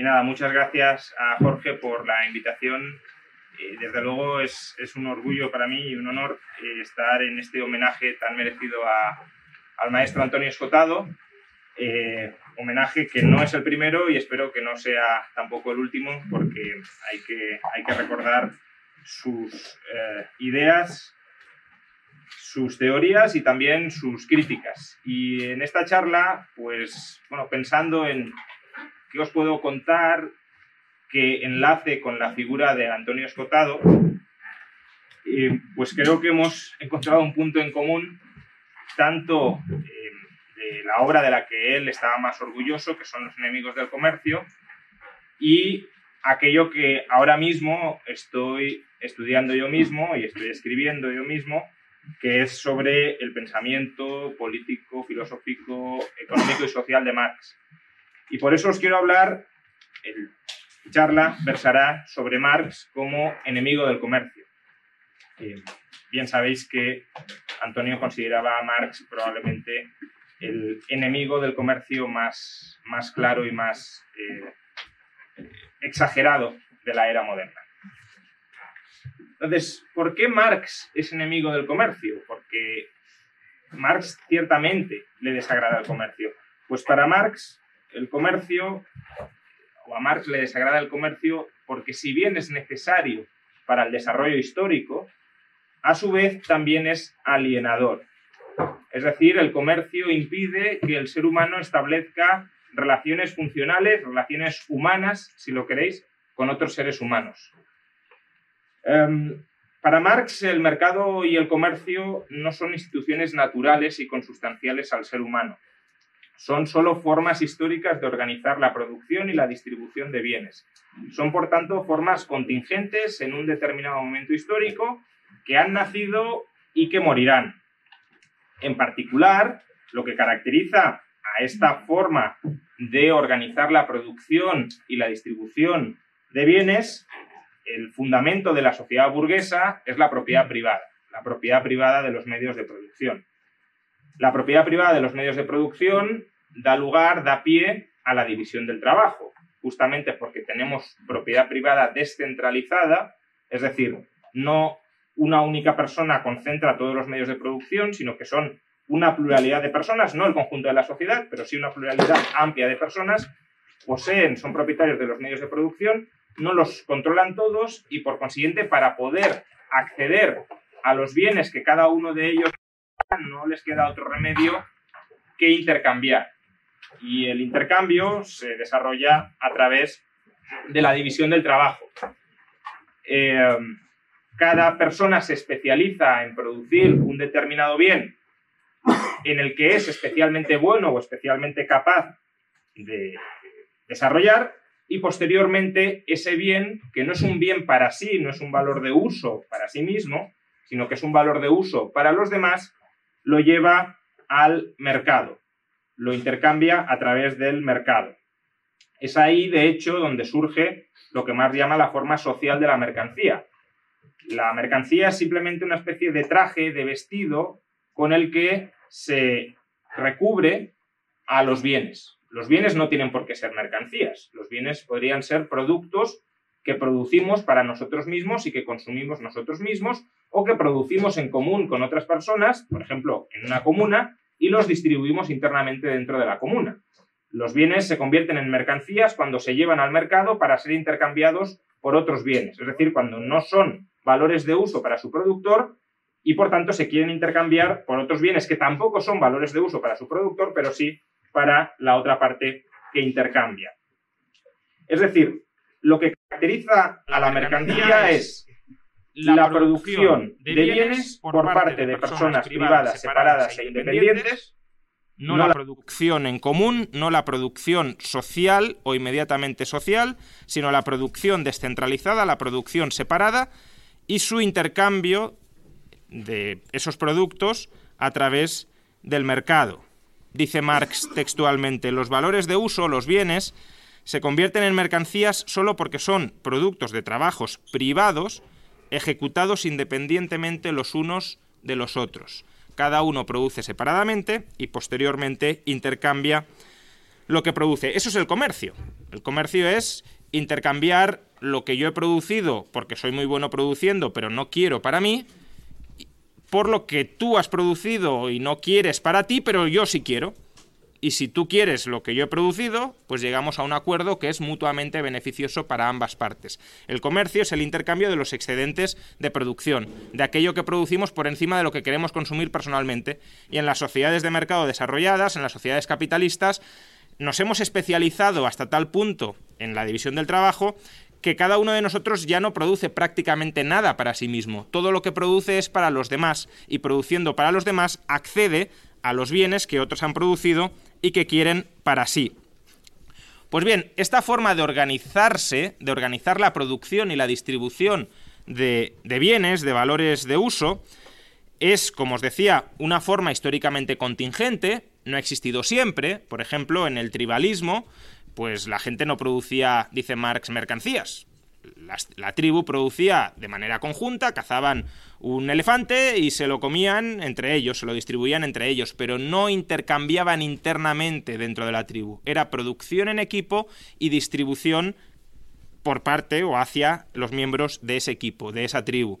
Y nada, muchas gracias a Jorge por la invitación. desde luego es, es, un orgullo para mí y un honor eh, estar en este homenaje tan merecido a, al maestro Antonio Escotado. Eh, homenaje que no es el primero y espero que no sea tampoco el último porque hay que, hay que recordar sus eh, ideas, sus teorías y también sus críticas. Y en esta charla, pues, bueno, pensando en ¿Qué os puedo contar que enlace con la figura de Antonio Escotado? pues creo que hemos encontrado un punto en común, tanto eh, de la obra de la que él estaba más orgulloso, que son los enemigos del comercio, y aquello que ahora mismo estoy estudiando yo mismo y estoy escribiendo yo mismo, que es sobre el pensamiento político, filosófico, económico y social de Marx. Y por eso os quiero hablar, el charla versará sobre Marx como enemigo del comercio. Eh, bien sabéis que Antonio consideraba a Marx probablemente el enemigo del comercio más, claro y más eh, exagerado de la era moderna. Entonces, ¿por qué Marx es enemigo del comercio? Porque Marx ciertamente le desagrada el comercio. Pues para Marx el comercio, o a Marx le desagrada el comercio porque si bien es necesario para el desarrollo histórico, a su vez también es alienador. Es decir, el comercio impide que el ser humano establezca relaciones funcionales, relaciones humanas, si lo queréis, con otros seres humanos. Em, para Marx, el mercado y el comercio no son instituciones naturales y consustanciales al ser humano son solo formas históricas de organizar la producción y la distribución de bienes. Son, por tanto, formas contingentes en un determinado momento histórico que han nacido y que morirán. En particular, lo que caracteriza a esta forma de organizar la producción y la distribución de bienes, el fundamento de la sociedad burguesa es la propiedad privada, la propiedad privada de los medios de producción. La propiedad privada de los medios de producción da lugar, da pie a la división del trabajo, justamente porque tenemos propiedad privada descentralizada, es decir, no una única persona concentra todos los medios de producción, sino que son una pluralidad de personas, no el conjunto de la sociedad, pero sí una pluralidad amplia de personas, poseen, son propietarios de los medios de producción, no los controlan todos y por consiguiente para poder acceder a los bienes que cada uno de ellos no les queda otro remedio que intercambiar. Y el intercambio se desarrolla a través de la división del trabajo. Eh, cada persona se especializa en producir un determinado bien en el que es especialmente bueno o especialmente capaz de desarrollar y posteriormente ese bien, que no es un bien para sí, no es un valor de uso para sí mismo, sino que es un valor de uso para los demás, lo lleva al mercado lo intercambia a través del mercado. Es ahí, de hecho, donde surge lo que más llama la forma social de la mercancía. La mercancía es simplemente una especie de traje, de vestido, con el que se recubre a los bienes. Los bienes no tienen por qué ser mercancías. Los bienes podrían ser productos que producimos para nosotros mismos y que consumimos nosotros mismos o que producimos en común con otras personas, por ejemplo, en una comuna, y los distribuimos internamente dentro de la comuna. Los bienes se convierten en mercancías cuando se llevan al mercado para ser intercambiados por otros bienes, es decir, cuando no son valores de uso para su productor y por tanto se quieren intercambiar por otros bienes que tampoco son valores de uso para su productor, pero sí para la otra parte que intercambia. Es decir, lo que caracteriza a la mercancía es la producción de bienes por parte de personas privadas separadas e independientes, no la producción en común, no la producción social o inmediatamente social, sino la producción descentralizada, la producción separada y su intercambio de esos productos a través del mercado. Dice Marx textualmente, los valores de uso, los bienes, se convierten en mercancías solo porque son productos de trabajos privados ejecutados independientemente los unos de los otros. Cada uno produce separadamente y posteriormente intercambia lo que produce. Eso es el comercio. El comercio es intercambiar lo que yo he producido porque soy muy bueno produciendo, pero no quiero para mí, por lo que tú has producido y no quieres para ti, pero yo sí quiero. Y si tú quieres lo que yo he producido, pues llegamos a un acuerdo que es mutuamente beneficioso para ambas partes. El comercio es el intercambio de los excedentes de producción, de aquello que producimos por encima de lo que queremos consumir personalmente. Y en las sociedades de mercado desarrolladas, en las sociedades capitalistas, nos hemos especializado hasta tal punto en la división del trabajo que cada uno de nosotros ya no produce prácticamente nada para sí mismo. Todo lo que produce es para los demás y produciendo para los demás accede a los bienes que otros han producido y que quieren para sí. Pues bien, esta forma de organizarse, de organizar la producción y la distribución de, de, bienes, de valores de uso, es, como os decía, una forma históricamente contingente, no ha existido siempre, por ejemplo, en el tribalismo, pues la gente no producía, dice Marx, mercancías. La, tribu producía de manera conjunta, cazaban un elefante y se lo comían entre ellos, se lo distribuían entre ellos, pero no intercambiaban internamente dentro de la tribu. Era producción en equipo y distribución por parte o hacia los miembros de ese equipo, de esa tribu.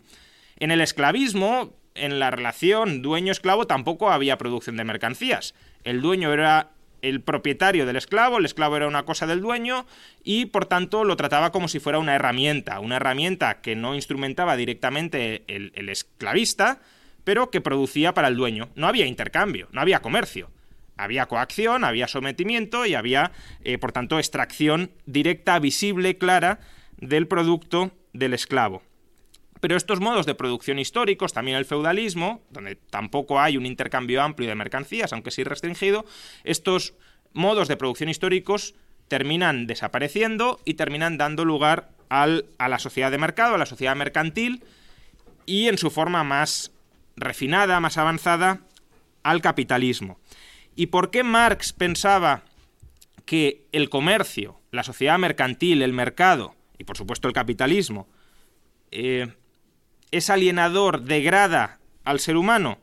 En el esclavismo, en la relación dueño-esclavo, tampoco había producción de mercancías. El dueño era el propietario del esclavo, el esclavo era una cosa del dueño y por tanto lo trataba como si fuera una herramienta, una herramienta que no instrumentaba directamente el, esclavista, pero que producía para el dueño. No había intercambio, no había comercio. Había coacción, había sometimiento y había, eh, por tanto, extracción directa, visible, clara del producto del esclavo. Pero estos modos de producción históricos, también el feudalismo, donde tampoco hay un intercambio amplio de mercancías, aunque sí restringido, estos modos de producción históricos terminan desapareciendo y terminan dando lugar al, a la sociedad de mercado, a la sociedad mercantil, y en su forma más refinada, más avanzada, al capitalismo. ¿Y por qué Marx pensaba que el comercio, la sociedad mercantil, el mercado y por supuesto el capitalismo eh, es alienador, degrada al ser humano?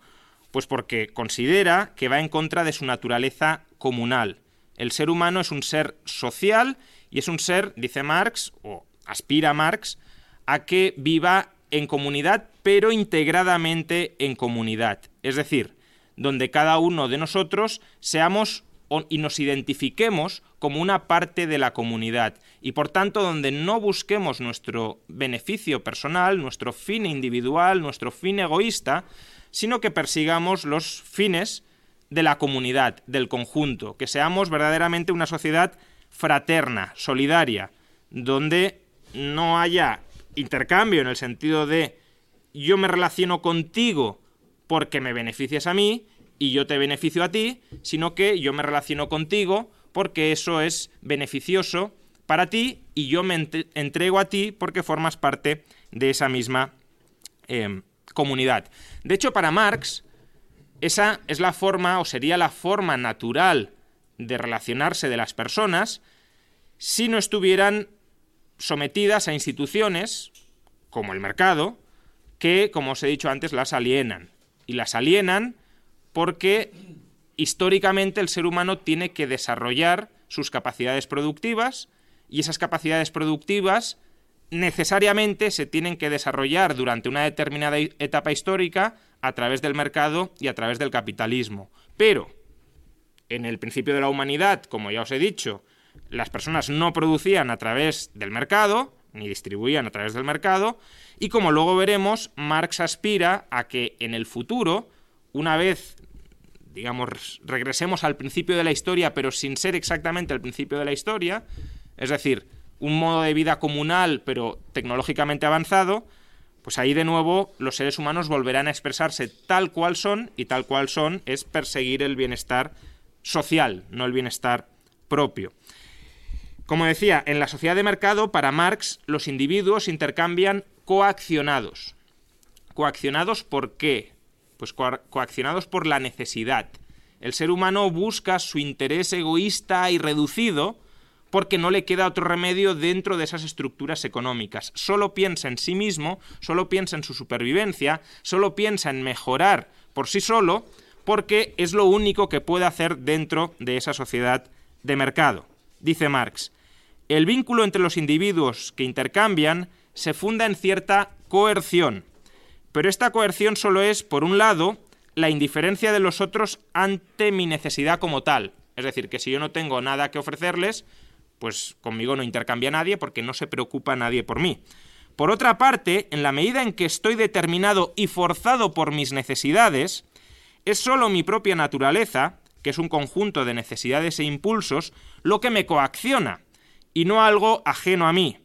Pues porque considera que va en contra de su naturaleza comunal. El ser humano es un ser social y es un ser, dice Marx, o aspira Marx, a que viva en comunidad, pero integradamente en comunidad. Es decir, donde cada uno de nosotros seamos y nos identifiquemos como una parte de la comunidad y por tanto donde no busquemos nuestro beneficio personal, nuestro fin individual, nuestro fin egoísta, sino que persigamos los fines de la comunidad, del conjunto, que seamos verdaderamente una sociedad fraterna, solidaria, donde no haya intercambio en el sentido de yo me relaciono contigo porque me beneficias a mí y yo te beneficio a ti, sino que yo me relaciono contigo porque eso es beneficioso para ti y yo me entrego a ti porque formas parte de esa misma em, comunidad. De hecho, para Marx, esa es la forma o sería la forma natural de relacionarse de las personas si no estuvieran sometidas a instituciones como el mercado que, como os he dicho antes, las alienan. Y las alienan porque históricamente el ser humano tiene que desarrollar sus capacidades productivas y esas capacidades productivas necesariamente se tienen que desarrollar durante una determinada etapa histórica a través del mercado y a través del capitalismo. Pero en el principio de la humanidad, como ya os he dicho, las personas no producían a través del mercado, ni distribuían a través del mercado, y como luego veremos, Marx aspira a que en el futuro, una vez, digamos, regresemos al principio de la historia, pero sin ser exactamente el principio de la historia, es decir, un modo de vida comunal, pero tecnológicamente avanzado, pues ahí de nuevo los seres humanos volverán a expresarse tal cual son y tal cual son es perseguir el bienestar social, no el bienestar propio. Como decía, en la sociedad de mercado, para Marx, los individuos intercambian coaccionados. ¿Coaccionados por qué? Pues coaccionados por la necesidad. El ser humano busca su interés egoísta y reducido porque no le queda otro remedio dentro de esas estructuras económicas. Solo piensa en sí mismo, solo piensa en su supervivencia, solo piensa en mejorar por sí solo, porque es lo único que puede hacer dentro de esa sociedad de mercado. Dice Marx, el vínculo entre los individuos que intercambian se funda en cierta coerción, pero esta coerción solo es, por un lado, la indiferencia de los otros ante mi necesidad como tal. Es decir, que si yo no tengo nada que ofrecerles, pues conmigo no intercambia nadie porque no se preocupa nadie por mí. Por otra parte, en la medida en que estoy determinado y forzado por mis necesidades, es sólo mi propia naturaleza, que es un conjunto de necesidades e impulsos, lo que me coacciona, y no algo ajeno a mí.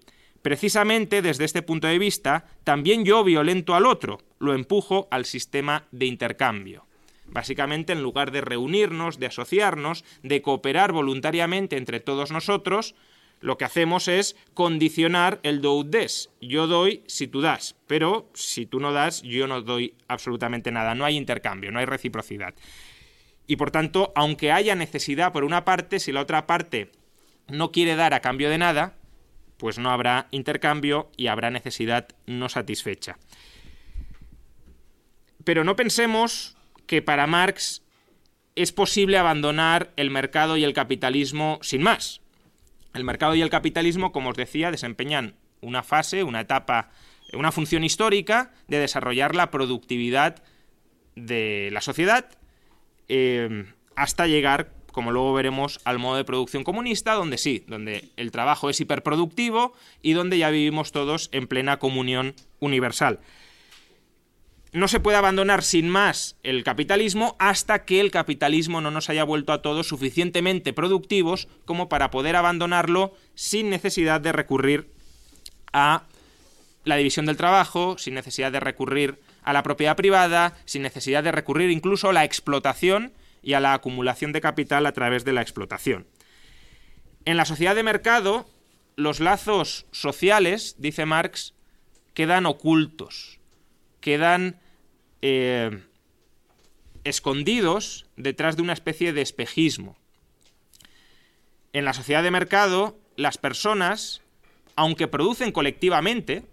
Precisamente desde este punto de vista, también yo violento al otro, lo empujo al sistema de intercambio. Básicamente, en lugar de reunirnos, de asociarnos, de cooperar voluntariamente entre todos nosotros, lo que hacemos es condicionar el do des. Yo doy si tú das, pero si tú no das, yo no doy absolutamente nada. No hay intercambio, no hay reciprocidad. Y por tanto, aunque haya necesidad por una parte, si la otra parte no quiere dar a cambio de nada, pues no habrá intercambio y habrá necesidad no satisfecha. Pero no pensemos que para Marx es posible abandonar el mercado y el capitalismo sin más. El mercado y el capitalismo, como os decía, desempeñan una fase, una etapa, una función histórica de desarrollar la productividad de la sociedad eh, hasta llegar como luego veremos, al modo de producción comunista, donde sí, donde el trabajo es hiperproductivo y donde ya vivimos todos en plena comunión universal. No se puede abandonar sin más el capitalismo hasta que el capitalismo no nos haya vuelto a todos suficientemente productivos como para poder abandonarlo sin necesidad de recurrir a la división del trabajo, sin necesidad de recurrir a la propiedad privada, sin necesidad de recurrir incluso a la explotación y a la acumulación de capital a través de la explotación. En la sociedad de mercado, los lazos sociales, dice Marx, quedan ocultos, quedan eh, escondidos detrás de una especie de espejismo. En la sociedad de mercado, las personas, aunque producen colectivamente,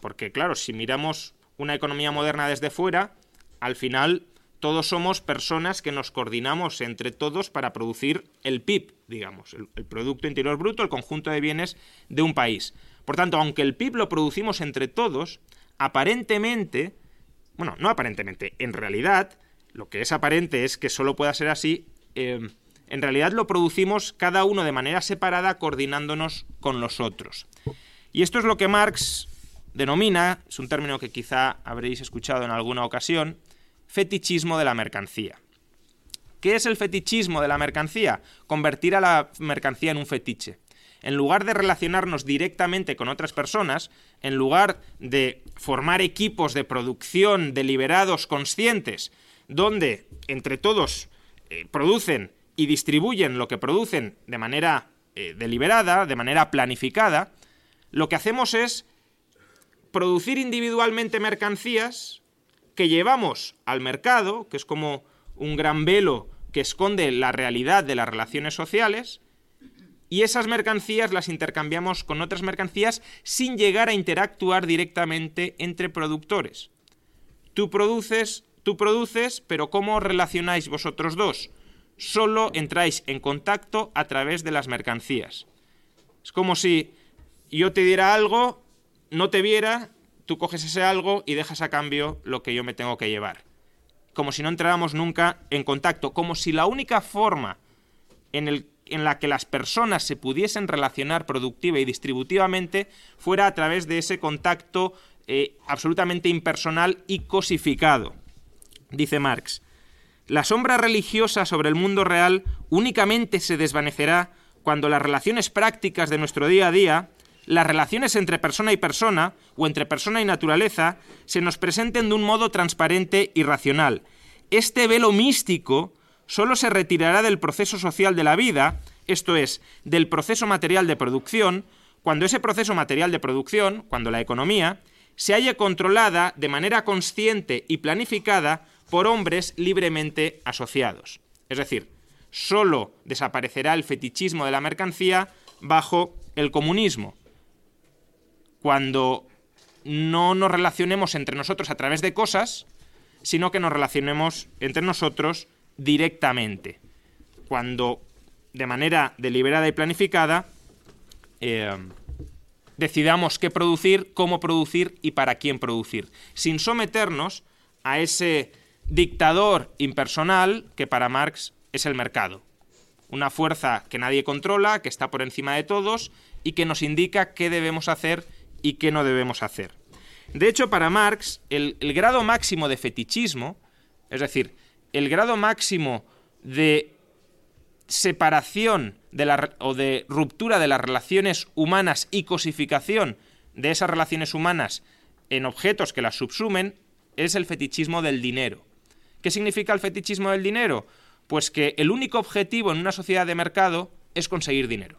porque claro, si miramos una economía moderna desde fuera, al final todos somos personas que nos coordinamos entre todos para producir el PIB, digamos, el, Producto Interior Bruto, el conjunto de bienes de un país. Por tanto, aunque el PIB lo producimos entre todos, aparentemente, bueno, no aparentemente, en realidad, lo que es aparente es que solo pueda ser así, em, en realidad lo producimos cada uno de manera separada coordinándonos con los otros. Y esto es lo que Marx denomina, es un término que quizá habréis escuchado en alguna ocasión, fetichismo de la mercancía. ¿Qué es el fetichismo de la mercancía? Convertir a la mercancía en un fetiche. En lugar de relacionarnos directamente con otras personas, en lugar de formar equipos de producción deliberados conscientes, donde entre todos eh, producen y distribuyen lo que producen de manera eh, deliberada, de manera planificada, lo que hacemos es producir individualmente mercancías que llevamos al mercado, que es como un gran velo que esconde la realidad de las relaciones sociales, y esas mercancías las intercambiamos con otras mercancías sin llegar a interactuar directamente entre productores. Tú produces, tú produces, pero ¿cómo relacionáis vosotros dos? Solo entráis en contacto a través de las mercancías. Es como si yo te diera algo, no te viera tú coges ese algo y dejas a cambio lo que yo me tengo que llevar. Como si no entráramos nunca en contacto, como si la única forma en, el, en la que las personas se pudiesen relacionar productiva y distributivamente fuera a través de ese contacto eh, absolutamente impersonal y cosificado. Dice Marx, la sombra religiosa sobre el mundo real únicamente se desvanecerá cuando las relaciones prácticas de nuestro día a día las relaciones entre persona y persona, o entre persona y naturaleza, se nos presenten de un modo transparente y racional. Este velo místico solo se retirará del proceso social de la vida, esto es, del proceso material de producción, cuando ese proceso material de producción, cuando la economía, se haya controlada de manera consciente y planificada por hombres libremente asociados. Es decir, solo desaparecerá el fetichismo de la mercancía bajo el comunismo, cuando no nos relacionemos entre nosotros a través de cosas, sino que nos relacionemos entre nosotros directamente. Cuando, de manera deliberada y planificada, eh, decidamos qué producir, cómo producir y para quién producir, sin someternos a ese dictador impersonal que para Marx es el mercado. Una fuerza que nadie controla, que está por encima de todos y que nos indica qué debemos hacer y qué no debemos hacer. De hecho, para Marx, el, grado máximo de fetichismo, es decir, el grado máximo de separación de la, o de ruptura de las relaciones humanas y cosificación de esas relaciones humanas en objetos que las subsumen, es el fetichismo del dinero. ¿Qué significa el fetichismo del dinero? Pues que el único objetivo en una sociedad de mercado es conseguir dinero.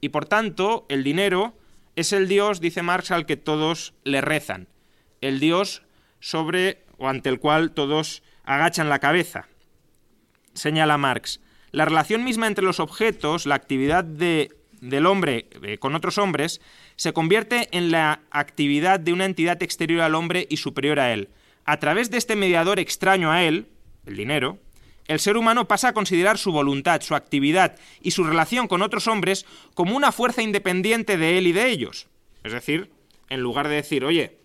Y por tanto, el dinero es el Dios, dice Marx, al que todos le rezan. El Dios sobre o ante el cual todos agachan la cabeza. Señala Marx. La relación misma entre los objetos, la actividad del hombre eh, con otros hombres, se convierte en la actividad de una entidad exterior al hombre y superior a él. A través de este mediador extraño a él, el dinero, el ser humano pasa a considerar su voluntad, su actividad y su relación con otros hombres como una fuerza independiente de él y de ellos. Es decir, en lugar de decir, oye,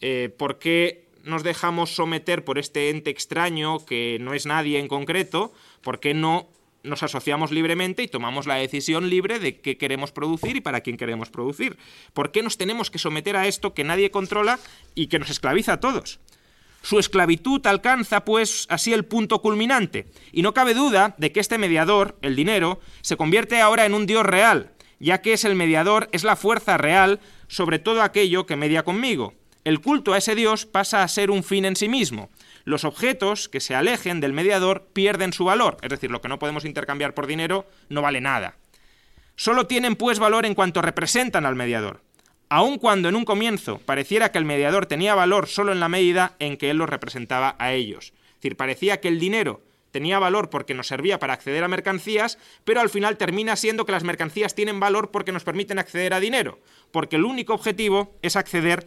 eh, ¿por qué nos dejamos someter por este ente extraño que no es nadie en concreto? ¿Por qué no nos asociamos libremente y tomamos la decisión libre de qué queremos producir y para quién queremos producir? ¿Por qué nos tenemos que someter a esto que nadie controla y que nos esclaviza a todos? Su esclavitud alcanza, pues, así el punto culminante, y no cabe duda de que este mediador, el dinero, se convierte ahora en un dios real, ya que es el mediador, es la fuerza real sobre todo aquello que media conmigo. El culto a ese dios pasa a ser un fin en sí mismo. Los objetos que se alejen del mediador pierden su valor, es decir, lo que no podemos intercambiar por dinero no vale nada. Solo tienen pues valor en cuanto representan al mediador aun cuando en un comienzo pareciera que el mediador tenía valor solo en la medida en que él los representaba a ellos. Es decir, parecía que el dinero tenía valor porque nos servía para acceder a mercancías, pero al final termina siendo que las mercancías tienen valor porque nos permiten acceder a dinero, porque el único objetivo es acceder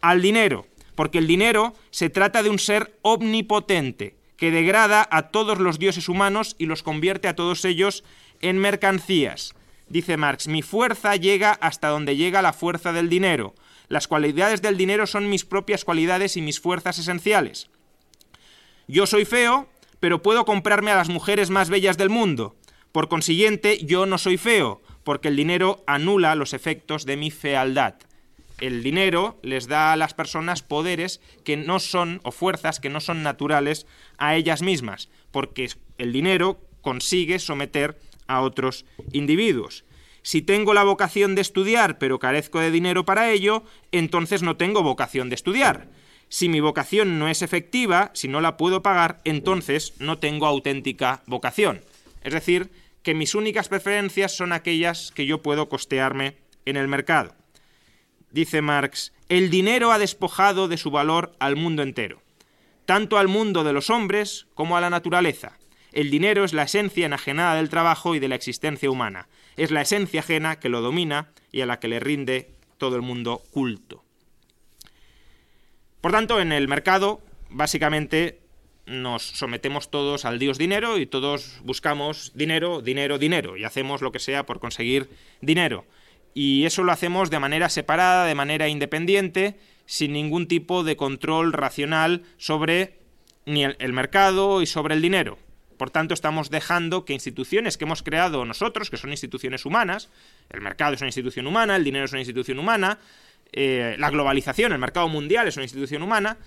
al dinero, porque el dinero se trata de un ser omnipotente, que degrada a todos los dioses humanos y los convierte a todos ellos en mercancías. Dice Marx, mi fuerza llega hasta donde llega la fuerza del dinero. Las cualidades del dinero son mis propias cualidades y mis fuerzas esenciales. Yo soy feo, pero puedo comprarme a las mujeres más bellas del mundo. Por consiguiente, yo no soy feo, porque el dinero anula los efectos de mi fealdad. El dinero les da a las personas poderes que no son, o fuerzas que no son naturales a ellas mismas, porque el dinero consigue someter a otros individuos. Si tengo la vocación de estudiar pero carezco de dinero para ello, entonces no tengo vocación de estudiar. Si mi vocación no es efectiva, si no la puedo pagar, entonces no tengo auténtica vocación. Es decir, que mis únicas preferencias son aquellas que yo puedo costearme en el mercado. Dice Marx, el dinero ha despojado de su valor al mundo entero, tanto al mundo de los hombres como a la naturaleza. El dinero es la esencia enajenada del trabajo y de la existencia humana. Es la esencia ajena que lo domina y a la que le rinde todo el mundo culto. Por tanto, en el mercado, básicamente, nos sometemos todos al dios dinero y todos buscamos dinero, dinero, dinero y hacemos lo que sea por conseguir dinero. Y eso lo hacemos de manera separada, de manera independiente, sin ningún tipo de control racional sobre ni el, mercado y sobre el dinero. Por tanto, estamos dejando que instituciones que hemos creado nosotros, que son instituciones humanas, el mercado es una institución humana, el dinero es una institución humana, eh, la globalización, el mercado mundial es una institución humana,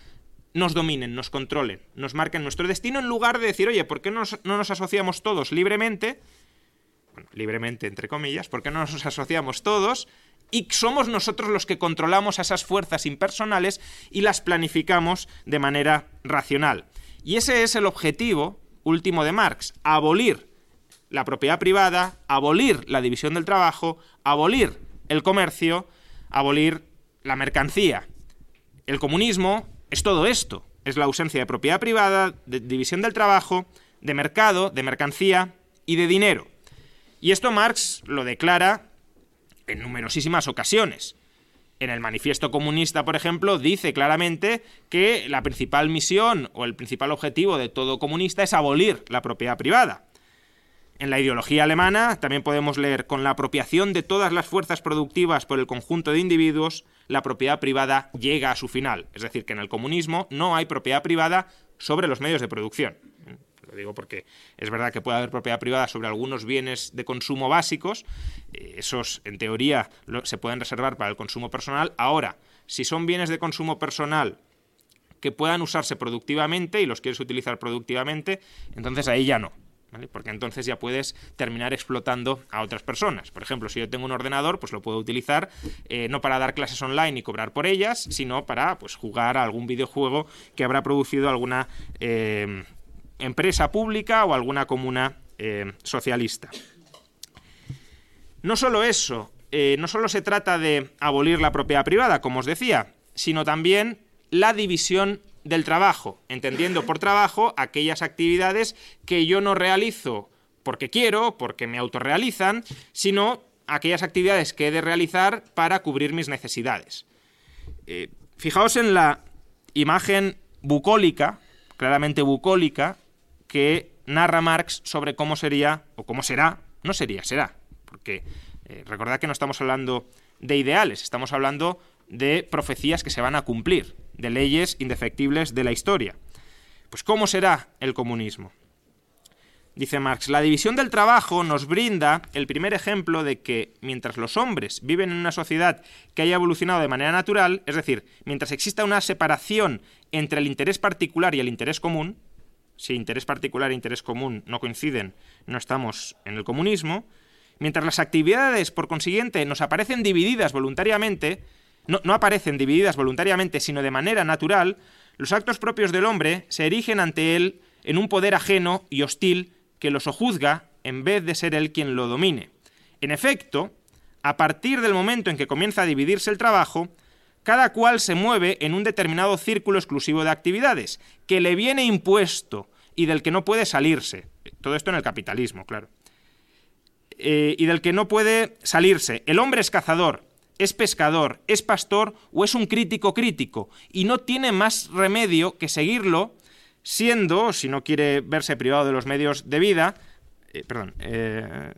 nos dominen, nos controlen, nos marquen nuestro destino en lugar de decir, oye, ¿por qué no nos asociamos todos libremente libremente entre comillas, ¿por qué no nos asociamos todos y somos nosotros los que controlamos a esas fuerzas impersonales y las planificamos de manera racional? Y ese es el objetivo último de Marx, abolir la propiedad privada, abolir la división del trabajo, abolir el comercio, abolir la mercancía. El comunismo es todo esto, es la ausencia de propiedad privada, de división del trabajo, de mercado, de mercancía y de dinero. Y esto Marx lo declara en numerosísimas ocasiones. En el manifiesto comunista, por ejemplo, dice claramente que la principal misión o el principal objetivo de todo comunista es abolir la propiedad privada. En la ideología alemana también podemos leer, con la apropiación de todas las fuerzas productivas por el conjunto de individuos, la propiedad privada llega a su final. Es decir, que en el comunismo no hay propiedad privada sobre los medios de producción. Lo digo porque es verdad que puede haber propiedad privada sobre algunos bienes de consumo básicos. Eh, esos, en teoría, se pueden reservar para el consumo personal. Ahora, si son bienes de consumo personal que puedan usarse productivamente y los quieres utilizar productivamente, entonces ahí ya no. Porque entonces ya puedes terminar explotando a otras personas. Por ejemplo, si yo tengo un ordenador, pues lo puedo utilizar eh, no para dar clases online y cobrar por ellas, sino para pues, jugar a algún videojuego que habrá producido alguna eh, empresa pública o alguna comuna eh, socialista. No solo eso, no solo se trata de abolir la propiedad privada, como os decía, sino también la división del trabajo, entendiendo por trabajo aquellas actividades que yo no realizo porque quiero, porque me autorrealizan, sino aquellas actividades que he de realizar para cubrir mis necesidades. Eh, fijaos en la imagen bucólica, claramente bucólica, que narra Marx sobre cómo sería, o cómo será, no sería, será, porque eh, recordad que no estamos hablando de ideales, estamos hablando de profecías que se van a cumplir de leyes indefectibles de la historia. Pues ¿cómo será el comunismo? Dice Marx, la división del trabajo nos brinda el primer ejemplo de que mientras los hombres viven en una sociedad que haya evolucionado de manera natural, es decir, mientras exista una separación entre el interés particular y el interés común, si interés particular e interés común no coinciden, no estamos en el comunismo, mientras las actividades, por consiguiente, nos aparecen divididas voluntariamente, no, aparecen divididas voluntariamente, sino de manera natural, los actos propios del hombre se erigen ante él en un poder ajeno y hostil que lo sojuzga en vez de ser él quien lo domine. En efecto, a partir del momento en que comienza a dividirse el trabajo, cada cual se mueve en un determinado círculo exclusivo de actividades, que le viene impuesto y del que no puede salirse. Todo esto en el capitalismo, claro. Eh, y del que no puede salirse. El hombre es cazador, es pescador, es pastor o es un crítico crítico, y no tiene más remedio que seguirlo, siendo, si no quiere verse privado de los medios de vida, eh, perdón, eh,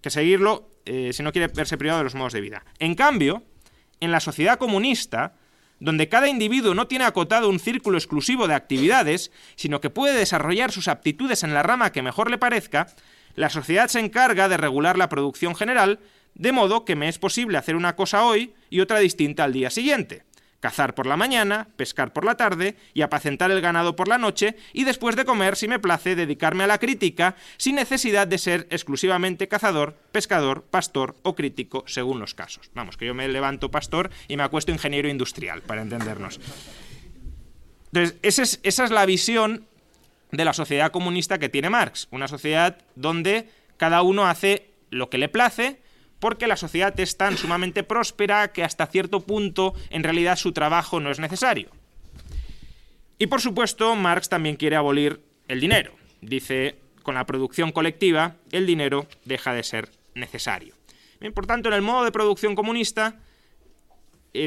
que seguirlo si no quiere verse privado de los modos de vida. En cambio, en la sociedad comunista, donde cada individuo no tiene acotado un círculo exclusivo de actividades, sino que puede desarrollar sus aptitudes en la rama que mejor le parezca, la sociedad se encarga de regular la producción general de modo que me es posible hacer una cosa hoy y otra distinta al día siguiente. Cazar por la mañana, pescar por la tarde y apacentar el ganado por la noche y después de comer, si me place, dedicarme a la crítica sin necesidad de ser exclusivamente cazador, pescador, pastor o crítico según los casos. Vamos, que yo me levanto pastor y me acuesto ingeniero industrial, para entendernos. Entonces, esa es, esa es la visión de la sociedad comunista que tiene Marx, una sociedad donde cada uno hace lo que le place, porque la sociedad es tan sumamente próspera que hasta cierto punto en realidad su trabajo no es necesario. Y por supuesto, Marx también quiere abolir el dinero. Dice, con la producción colectiva, el dinero deja de ser necesario. Por tanto, en el modo de producción comunista,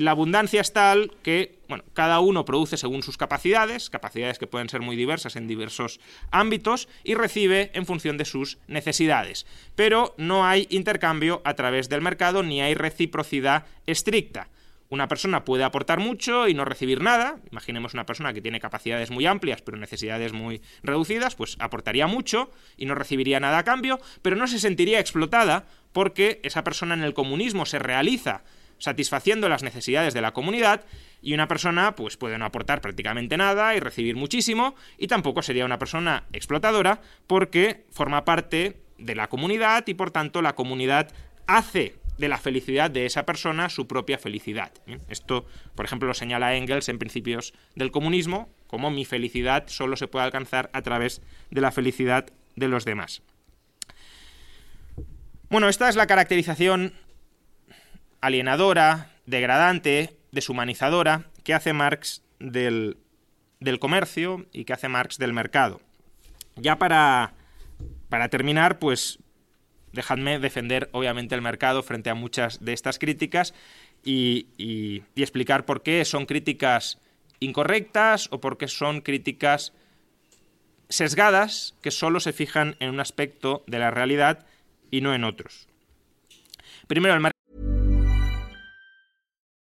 la abundancia es tal que, bueno, cada uno produce según sus capacidades, capacidades que pueden ser muy diversas en diversos ámbitos, y recibe en función de sus necesidades. Pero no hay intercambio a través del mercado ni hay reciprocidad estricta. Una persona puede aportar mucho y no recibir nada. Imaginemos una persona que tiene capacidades muy amplias pero necesidades muy reducidas, pues aportaría mucho y no recibiría nada a cambio, pero no se sentiría explotada porque esa persona en el comunismo se realiza satisfaciendo las necesidades de la comunidad y una persona pues puede no aportar prácticamente nada y recibir muchísimo y tampoco sería una persona explotadora porque forma parte de la comunidad y por tanto la comunidad hace de la felicidad de esa persona su propia felicidad. Esto, por ejemplo, lo señala Engels en Principios del Comunismo, como mi felicidad solo se puede alcanzar a través de la felicidad de los demás. Bueno, esta es la caracterización alienadora, degradante, deshumanizadora que hace Marx del, del comercio y que hace Marx del mercado. Ya para, para terminar, pues dejadme defender obviamente el mercado frente a muchas de estas críticas y, explicar por qué son críticas incorrectas o por qué son críticas sesgadas que solo se fijan en un aspecto de la realidad y no en otros. Primero, el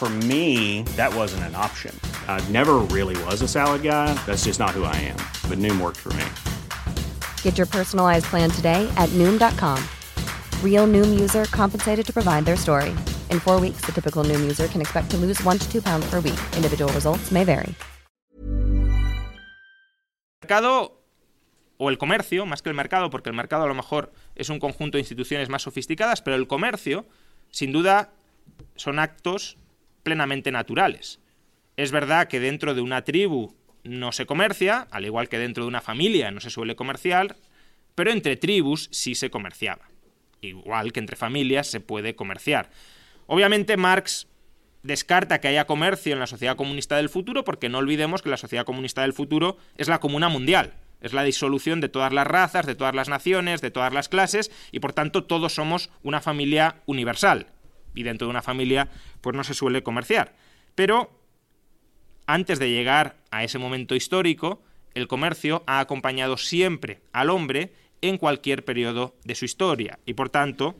For me, that wasn't an option. I never really was a salad guy. That's just not who I am. But Noom worked for me. Get your personalized plan today at Noom.com. Real Noom user compensated to provide their story. In four weeks, the typical Noom user can expect to lose one to two pounds per week. Individual results may vary. mercado o el comercio, más que el mercado, porque el mercado a lo mejor es un conjunto de instituciones más sofisticadas, pero el comercio, sin duda, son actos plenamente naturales. Es verdad que dentro de una tribu no se comercia, al igual que dentro de una familia no se suele comerciar, pero entre tribus sí se comerciaba. Igual que entre familias se puede comerciar. Obviamente Marx descarta que haya comercio en la sociedad comunista del futuro porque no olvidemos que la sociedad comunista del futuro es la comuna mundial. Es la disolución de todas las razas, de todas las naciones, de todas las clases y por tanto todos somos una familia universal y dentro de una familia pues no se suele comerciar. Pero antes de llegar a ese momento histórico, el comercio ha acompañado siempre al hombre en cualquier periodo de su historia y por tanto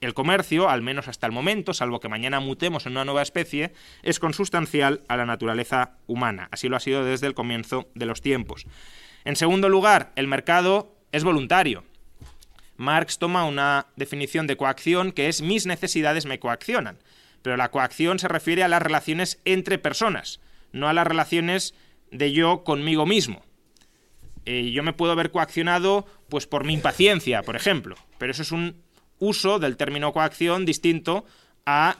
el comercio, al menos hasta el momento, salvo que mañana mutemos en una nueva especie, es consustancial a la naturaleza humana. Así lo ha sido desde el comienzo de los tiempos. En segundo lugar, el mercado es voluntario. Marx toma una definición de coacción que es mis necesidades me coaccionan. Pero la coacción se refiere a las relaciones entre personas, no a las relaciones de yo conmigo mismo. Eh, yo me puedo ver coaccionado pues por mi impaciencia, por ejemplo, pero eso es un uso del término coacción distinto a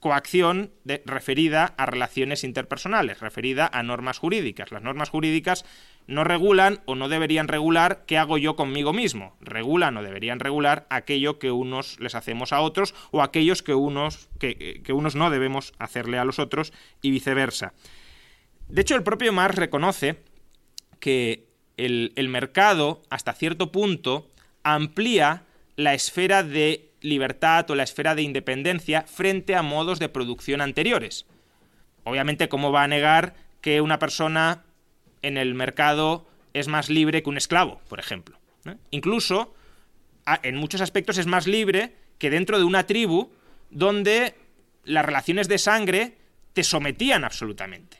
coacción referida a relaciones interpersonales, referida a normas jurídicas. Las normas jurídicas no regulan o no deberían regular qué hago yo conmigo mismo. Regulan o deberían regular aquello que unos les hacemos a otros o aquellos que unos, que, unos no debemos hacerle a los otros y viceversa. De hecho, el propio Marx reconoce que el, el mercado, hasta cierto punto, amplía la esfera de libertad o la esfera de independencia frente a modos de producción anteriores. Obviamente, ¿cómo va a negar que una persona en el mercado es más libre que un esclavo, por ejemplo. Incluso, en muchos aspectos es más libre que dentro de una tribu donde las relaciones de sangre te sometían absolutamente.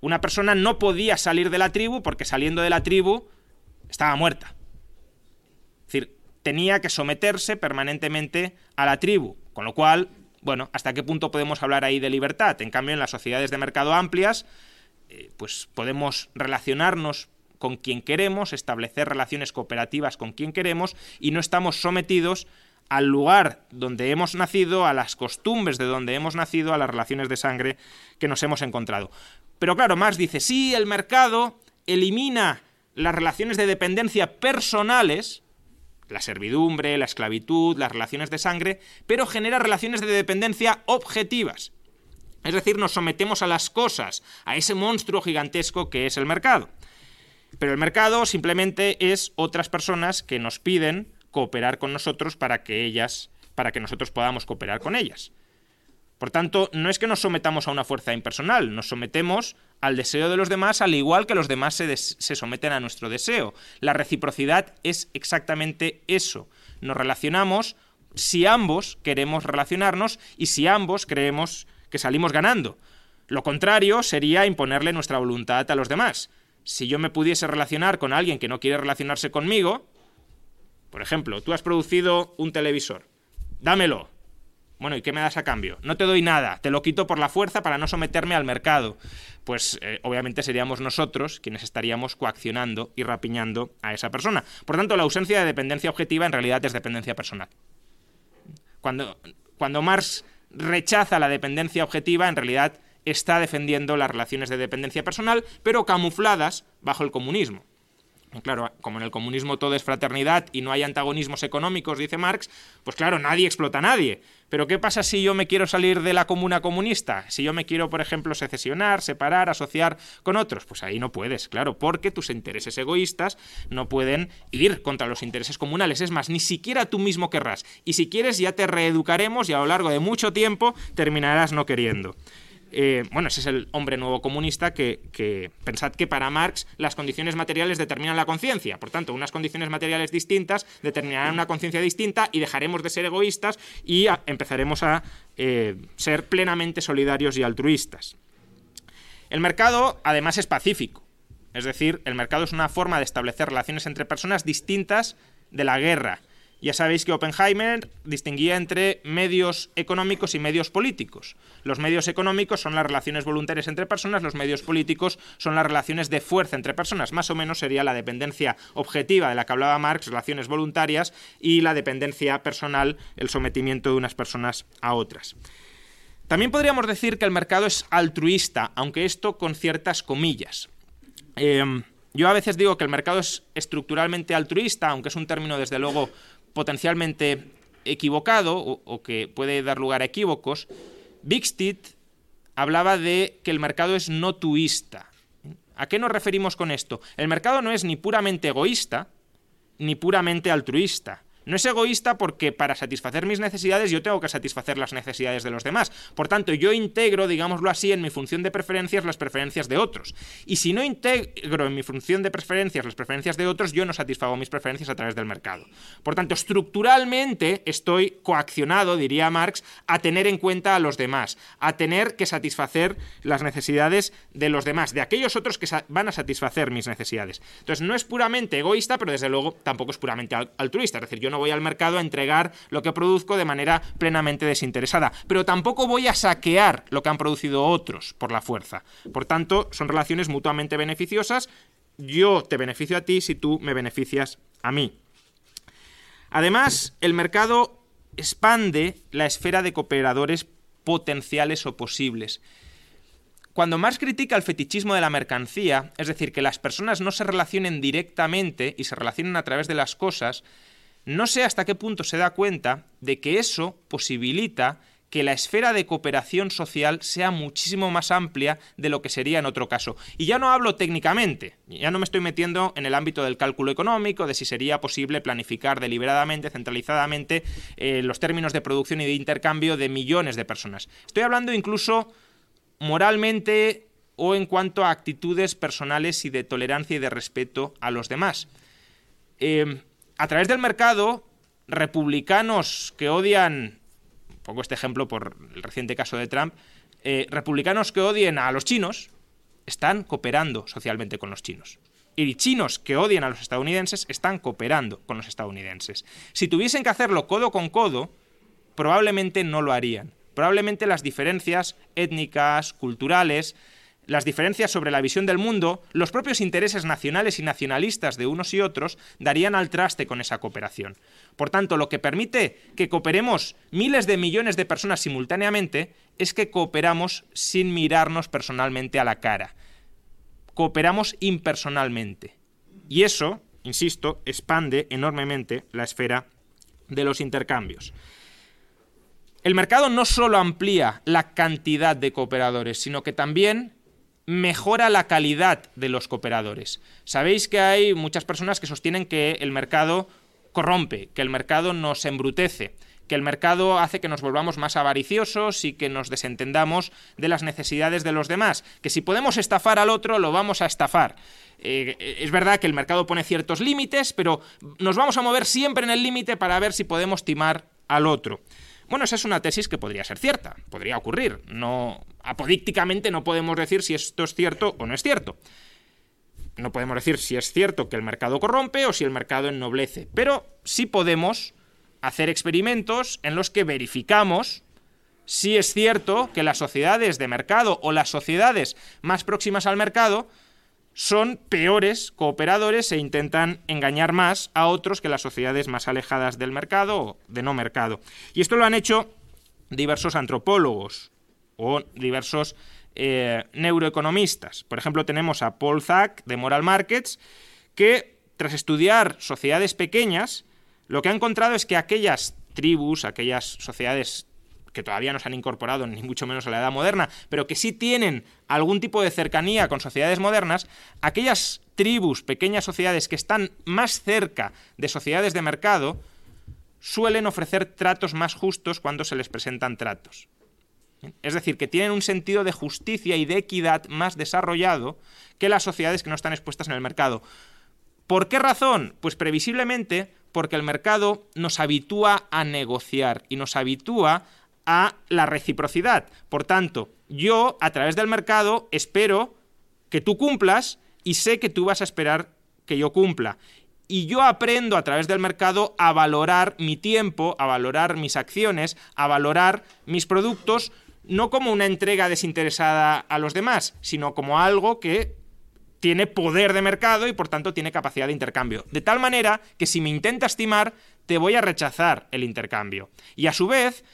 Una persona no podía salir de la tribu porque saliendo de la tribu estaba muerta. Tenía que someterse permanentemente a la tribu, con lo cual, bueno, ¿hasta qué punto podemos hablar ahí de libertad? En cambio, en las sociedades de mercado amplias, eh, pues podemos relacionarnos con quien queremos, establecer relaciones cooperativas con quien queremos y no estamos sometidos al lugar donde hemos nacido, a las costumbres de donde hemos nacido, a las relaciones de sangre que nos hemos encontrado. Pero claro, Marx dice, sí, el mercado elimina las relaciones de dependencia personales, la servidumbre, la esclavitud, las relaciones de sangre, pero genera relaciones de dependencia objetivas. Es decir, nos sometemos a las cosas, a ese monstruo gigantesco que es el mercado. Pero el mercado simplemente es otras personas que nos piden cooperar con nosotros para que ellas, para que nosotros podamos cooperar con ellas. Por tanto, no es que nos sometamos a una fuerza impersonal, nos sometemos al deseo de los demás al igual que los demás se, se, someten a nuestro deseo. La reciprocidad es exactamente eso. Nos relacionamos si ambos queremos relacionarnos y si ambos creemos que salimos ganando. Lo contrario sería imponerle nuestra voluntad a los demás. Si yo me pudiese relacionar con alguien que no quiere relacionarse conmigo, por ejemplo, tú has producido un televisor, dámelo, bueno, ¿y qué me das a cambio? No te doy nada, te lo quito por la fuerza para no someterme al mercado. Pues eh, obviamente seríamos nosotros quienes estaríamos coaccionando y rapiñando a esa persona. Por tanto, la ausencia de dependencia objetiva en realidad es dependencia personal. Cuando, cuando Marx rechaza la dependencia objetiva, en realidad está defendiendo las relaciones de dependencia personal, pero camufladas bajo el comunismo. Claro, como en el comunismo todo es fraternidad y no hay antagonismos económicos, dice Marx, pues claro, nadie explota a nadie. Pero ¿qué pasa si yo me quiero salir de la comuna comunista? Si yo me quiero, por ejemplo, secesionar, separar, asociar con otros, pues ahí no puedes, claro, porque tus intereses egoístas no pueden ir contra los intereses comunales. Es más, ni siquiera tú mismo querrás. Y si quieres ya te reeducaremos y a lo largo de mucho tiempo terminarás no queriendo. Eh, bueno, ese es el hombre nuevo comunista que, pensad que para Marx las condiciones materiales determinan la conciencia. Por tanto, unas condiciones materiales distintas determinarán una conciencia distinta y dejaremos de ser egoístas y empezaremos a eh, ser plenamente solidarios y altruistas. El mercado, además, es pacífico. Es decir, el mercado es una forma de establecer relaciones entre personas distintas de la guerra ya sabéis que Oppenheimer distinguía entre medios económicos y medios políticos. Los medios económicos son las relaciones voluntarias entre personas, los medios políticos son las relaciones de fuerza entre personas. Más o menos sería la dependencia objetiva de la que hablaba Marx, relaciones voluntarias, y la dependencia personal, el sometimiento de unas personas a otras. También podríamos decir que el mercado es altruista, aunque esto con ciertas comillas. Em, yo a veces digo que el mercado es estructuralmente altruista, aunque es un término desde luego potencialmente equivocado o, que puede dar lugar a equívocos, Bigstead hablaba de que el mercado es no tuista. ¿A qué nos referimos con esto? El mercado no es ni puramente egoísta ni puramente altruista. No es egoísta porque para satisfacer mis necesidades yo tengo que satisfacer las necesidades de los demás. Por tanto, yo integro, digámoslo así, en mi función de preferencias las preferencias de otros. Y si no integro en mi función de preferencias las preferencias de otros, yo no satisfago mis preferencias a través del mercado. Por tanto, estructuralmente estoy coaccionado, diría Marx, a tener en cuenta a los demás, a tener que satisfacer las necesidades de los demás, de aquellos otros que van a satisfacer mis necesidades. Entonces, no es puramente egoísta, pero desde luego tampoco es puramente altruista. Es decir, yo no voy al mercado a entregar lo que produzco de manera plenamente desinteresada. Pero tampoco voy a saquear lo que han producido otros por la fuerza. Por tanto, son relaciones mutuamente beneficiosas. Yo te beneficio a ti si tú me beneficias a mí. Además, el mercado expande la esfera de cooperadores potenciales o posibles. Cuando Marx critica el fetichismo de la mercancía, es decir, que las personas no se relacionen directamente y se relacionen a través de las cosas, no sé hasta qué punto se da cuenta de que eso posibilita que la esfera de cooperación social sea muchísimo más amplia de lo que sería en otro caso. Y ya no hablo técnicamente, ya no me estoy metiendo en el ámbito del cálculo económico, de si sería posible planificar deliberadamente, centralizadamente, eh, los términos de producción y de intercambio de millones de personas. Estoy hablando incluso moralmente o en cuanto a actitudes personales y de tolerancia y de respeto a los demás. Eh, a través del mercado, republicanos que odian, pongo este ejemplo por el reciente caso de Trump, eh, republicanos que odien a los chinos, están cooperando socialmente con los chinos. Y chinos que odian a los estadounidenses están cooperando con los estadounidenses. Si tuviesen que hacerlo codo con codo, probablemente no lo harían. Probablemente las diferencias étnicas, culturales, las diferencias sobre la visión del mundo, los propios intereses nacionales y nacionalistas de unos y otros darían al traste con esa cooperación. Por tanto, lo que permite que cooperemos miles de millones de personas simultáneamente es que cooperamos sin mirarnos personalmente a la cara. Cooperamos impersonalmente. Y eso, insisto, expande enormemente la esfera de los intercambios. El mercado no solo amplía la cantidad de cooperadores, sino que también mejora la calidad de los cooperadores. Sabéis que hay muchas personas que sostienen que el mercado corrompe, que el mercado nos embrutece, que el mercado hace que nos volvamos más avariciosos y que nos desentendamos de las necesidades de los demás, que si podemos estafar al otro, lo vamos a estafar. Eh, es verdad que el mercado pone ciertos límites, pero nos vamos a mover siempre en el límite para ver si podemos timar al otro. Bueno, esa es una tesis que podría ser cierta, podría ocurrir. No, apodícticamente no podemos decir si esto es cierto o no es cierto. No podemos decir si es cierto que el mercado corrompe o si el mercado ennoblece, pero sí podemos hacer experimentos en los que verificamos si es cierto que las sociedades de mercado o las sociedades más próximas al mercado son peores cooperadores e intentan engañar más a otros que las sociedades más alejadas del mercado o de no mercado. Y esto lo han hecho diversos antropólogos o diversos eh, neuroeconomistas. Por ejemplo, tenemos a Paul Zack de Moral Markets, que tras estudiar sociedades pequeñas, lo que ha encontrado es que aquellas tribus, aquellas sociedades que todavía no se han incorporado ni mucho menos a la edad moderna, pero que sí tienen algún tipo de cercanía con sociedades modernas, aquellas tribus, pequeñas sociedades que están más cerca de sociedades de mercado, suelen ofrecer tratos más justos cuando se les presentan tratos. Es decir, que tienen un sentido de justicia y de equidad más desarrollado que las sociedades que no están expuestas en el mercado. ¿Por qué razón? Pues previsiblemente porque el mercado nos habitúa a negociar y nos habitúa a la reciprocidad. Por tanto, yo a través del mercado espero que tú cumplas y sé que tú vas a esperar que yo cumpla. Y yo aprendo a través del mercado a valorar mi tiempo, a valorar mis acciones, a valorar mis productos, no como una entrega desinteresada a los demás, sino como algo que tiene poder de mercado y por tanto tiene capacidad de intercambio. De tal manera que si me intenta estimar, te voy a rechazar el intercambio. Y a su vez,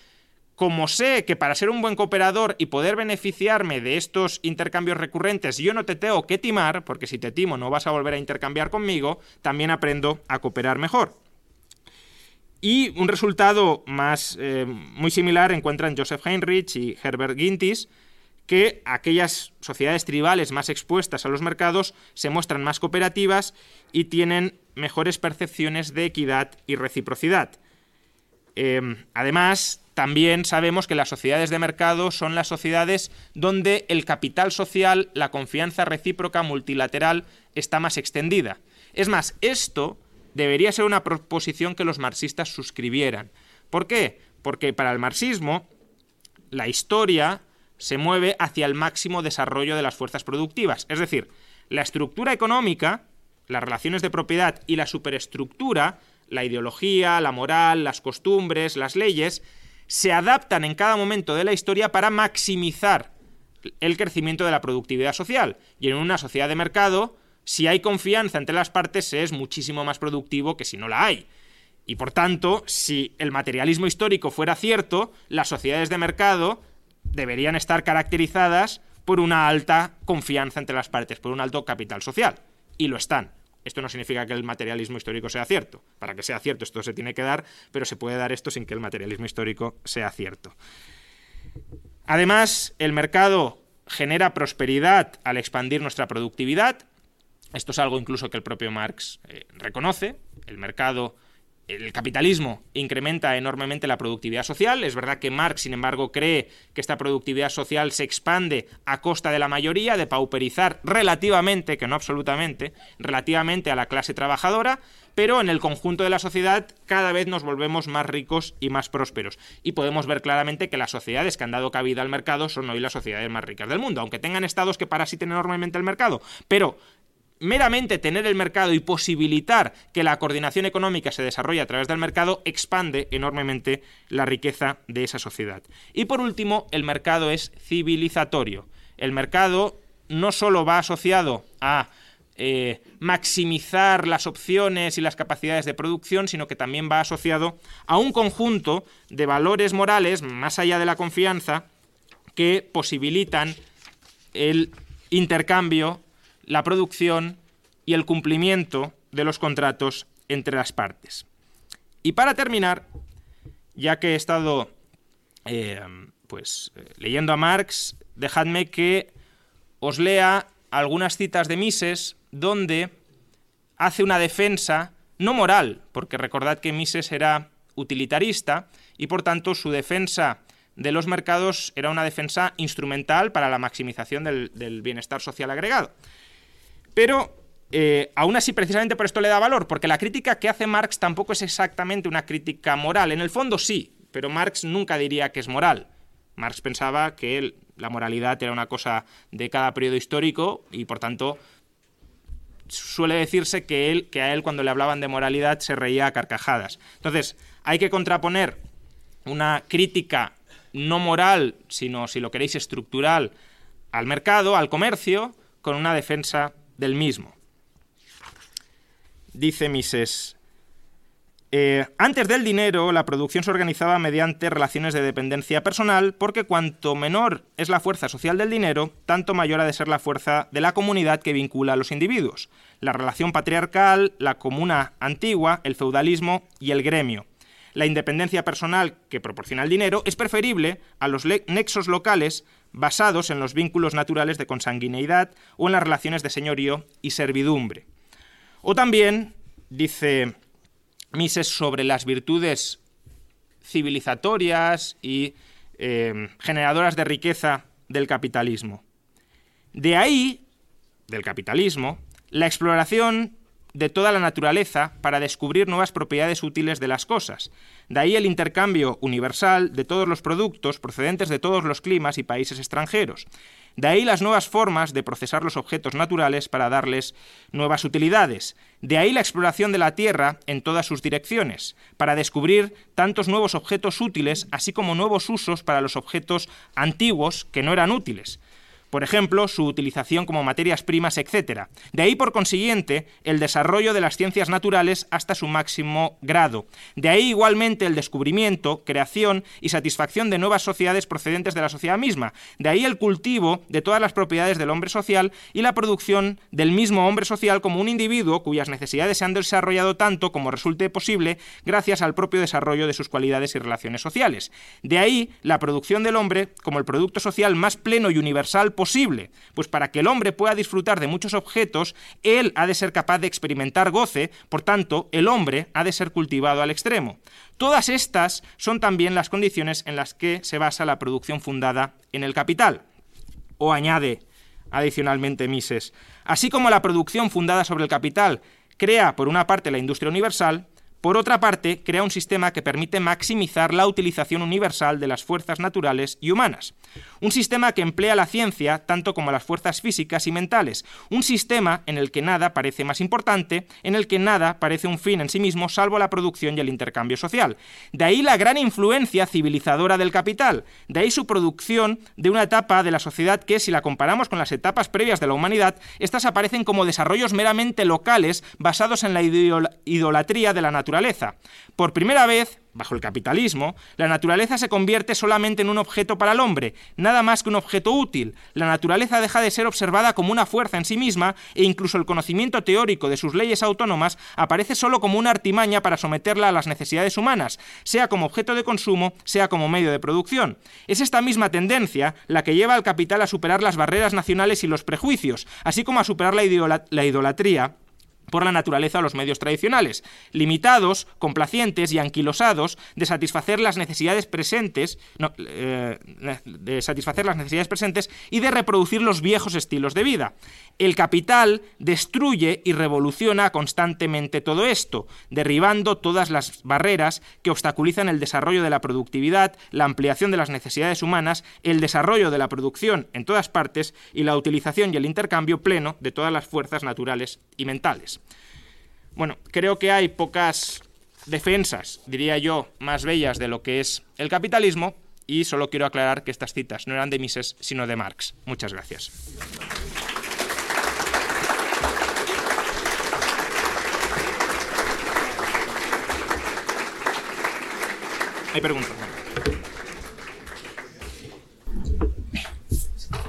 como sé que para ser un buen cooperador y poder beneficiarme de estos intercambios recurrentes yo no te tengo que timar, porque si te timo no vas a volver a intercambiar conmigo, también aprendo a cooperar mejor. Y un resultado más eh, muy similar encuentran Joseph Heinrich y Herbert Gintis, que aquellas sociedades tribales más expuestas a los mercados se muestran más cooperativas y tienen mejores percepciones de equidad y reciprocidad. Em, además, también sabemos que las sociedades de mercado son las sociedades donde el capital social, la confianza recíproca multilateral está más extendida. Es más, esto debería ser una proposición que los marxistas suscribieran. ¿Por qué? Porque para el marxismo la historia se mueve hacia el máximo desarrollo de las fuerzas productivas. Es decir, la estructura económica, las relaciones de propiedad y la superestructura, la ideología, la moral, las costumbres, las leyes, se adaptan en cada momento de la historia para maximizar el crecimiento de la productividad social. Y en una sociedad de mercado, si hay confianza entre las partes, es muchísimo más productivo que si no la hay. Y por tanto, si el materialismo histórico fuera cierto, las sociedades de mercado deberían estar caracterizadas por una alta confianza entre las partes, por un alto capital social. Y lo están. Esto no significa que el materialismo histórico sea cierto. Para que sea cierto esto se tiene que dar, pero se puede dar esto sin que el materialismo histórico sea cierto. Además, el mercado genera prosperidad al expandir nuestra productividad. Esto es algo incluso que el propio Marx eh, reconoce. El mercado el capitalismo incrementa enormemente la productividad social. Es verdad que Marx, sin embargo, cree que esta productividad social se expande a costa de la mayoría, de pauperizar relativamente, que no absolutamente, relativamente a la clase trabajadora, pero en el conjunto de la sociedad cada vez nos volvemos más ricos y más prósperos. Y podemos ver claramente que las sociedades que han dado cabida al mercado son hoy las sociedades más ricas del mundo, aunque tengan estados que parasiten enormemente el mercado. Pero meramente tener el mercado y posibilitar que la coordinación económica se desarrolle a través del mercado expande enormemente la riqueza de esa sociedad. Y por último, el mercado es civilizatorio. El mercado no solo va asociado a eh, maximizar las opciones y las capacidades de producción, sino que también va asociado a un conjunto de valores morales, más allá de la confianza, que posibilitan el intercambio la producción y el cumplimiento de los contratos entre las partes. Y para terminar, ya que he estado eh, pues, leyendo a Marx, dejadme que os lea algunas citas de Mises donde hace una defensa no moral, porque recordad que Mises era utilitarista y por tanto su defensa de los mercados era una defensa instrumental para la maximización del, bienestar social agregado. Pero eh, aún así, precisamente por esto le da valor, porque la crítica que hace Marx tampoco es exactamente una crítica moral. En el fondo sí, pero Marx nunca diría que es moral. Marx pensaba que la moralidad era una cosa de cada periodo histórico y por tanto suele decirse que, que a él cuando le hablaban de moralidad se reía a carcajadas. Entonces, hay que contraponer una crítica no moral, sino, si lo queréis, estructural al mercado, al comercio, con una defensa del mismo. Dice Mises, eh, antes del dinero, la producción se organizaba mediante relaciones de dependencia personal, porque cuanto menor es la fuerza social del dinero, tanto mayor ha de ser la fuerza de la comunidad que vincula a los individuos. La relación patriarcal, la comuna antigua, el feudalismo y el gremio. La independencia personal que proporciona el dinero es preferible a los nexos locales basados en los vínculos naturales de consanguineidad o en las relaciones de señorío y servidumbre. O también, dice Mises sobre las virtudes civilizatorias y eh, generadoras de riqueza del capitalismo. De ahí, del capitalismo, la exploración de toda la naturaleza para descubrir nuevas propiedades útiles de las cosas. De ahí el intercambio universal de todos los productos procedentes de todos los climas y países extranjeros. De ahí las nuevas formas de procesar los objetos naturales para darles nuevas utilidades. De ahí la exploración de la Tierra en todas sus direcciones, para descubrir tantos nuevos objetos útiles, así como nuevos usos para los objetos antiguos que no eran útiles por ejemplo, su utilización como materias primas, etc. De ahí, por consiguiente, el desarrollo de las ciencias naturales hasta su máximo grado. De ahí, igualmente, el descubrimiento, creación y satisfacción de nuevas sociedades procedentes de la sociedad misma. De ahí el cultivo de todas las propiedades del hombre social y la producción del mismo hombre social como un individuo cuyas necesidades se han desarrollado tanto como resulte posible gracias al propio desarrollo de sus cualidades y relaciones sociales. De ahí la producción del hombre como el producto social más pleno y universal? Pues para que el hombre pueda disfrutar de muchos objetos, él ha de ser capaz de experimentar goce, por tanto, el hombre ha de ser cultivado al extremo. Todas estas son también las condiciones en las que se basa la producción fundada en el capital. O añade adicionalmente Mises, así como la producción fundada sobre el capital crea, por una parte, la industria universal, por otra parte, crea un sistema que permite maximizar la utilización universal de las fuerzas naturales y humanas. Un sistema que emplea la ciencia tanto como las fuerzas físicas y mentales. Un sistema en el que nada parece más importante, en el que nada parece un fin en sí mismo salvo la producción y el intercambio social. De ahí la gran influencia civilizadora del capital. De ahí su producción de una etapa de la sociedad que, si la comparamos con las etapas previas de la humanidad, estas aparecen como desarrollos meramente locales basados en la idolatría de la naturaleza por primera vez, bajo el capitalismo, la naturaleza se convierte solamente en un objeto para el hombre, nada más que un objeto útil. La naturaleza deja de ser observada como una fuerza en sí misma e incluso el conocimiento teórico de sus leyes autónomas aparece solo como una artimaña para someterla a las necesidades humanas, sea como objeto de consumo, sea como medio de producción. Es esta misma tendencia la que lleva al capital a superar las barreras nacionales y los prejuicios, así como a superar la, idolatría por la naturaleza de los medios tradicionales, limitados, complacientes y anquilosados de satisfacer las necesidades presentes, eh, de satisfacer las necesidades presentes y de reproducir los viejos estilos de vida. El capital destruye y revoluciona constantemente todo esto, derribando todas las barreras que obstaculizan el desarrollo de la productividad, la ampliación de las necesidades humanas, el desarrollo de la producción en todas partes y la utilización y el intercambio pleno de todas las fuerzas naturales y mentales. Bueno, creo que hay pocas defensas, diría yo, más bellas de lo que es el capitalismo y solo quiero aclarar que estas citas no eran de Mises, sino de Marx. Muchas gracias. Hay preguntas.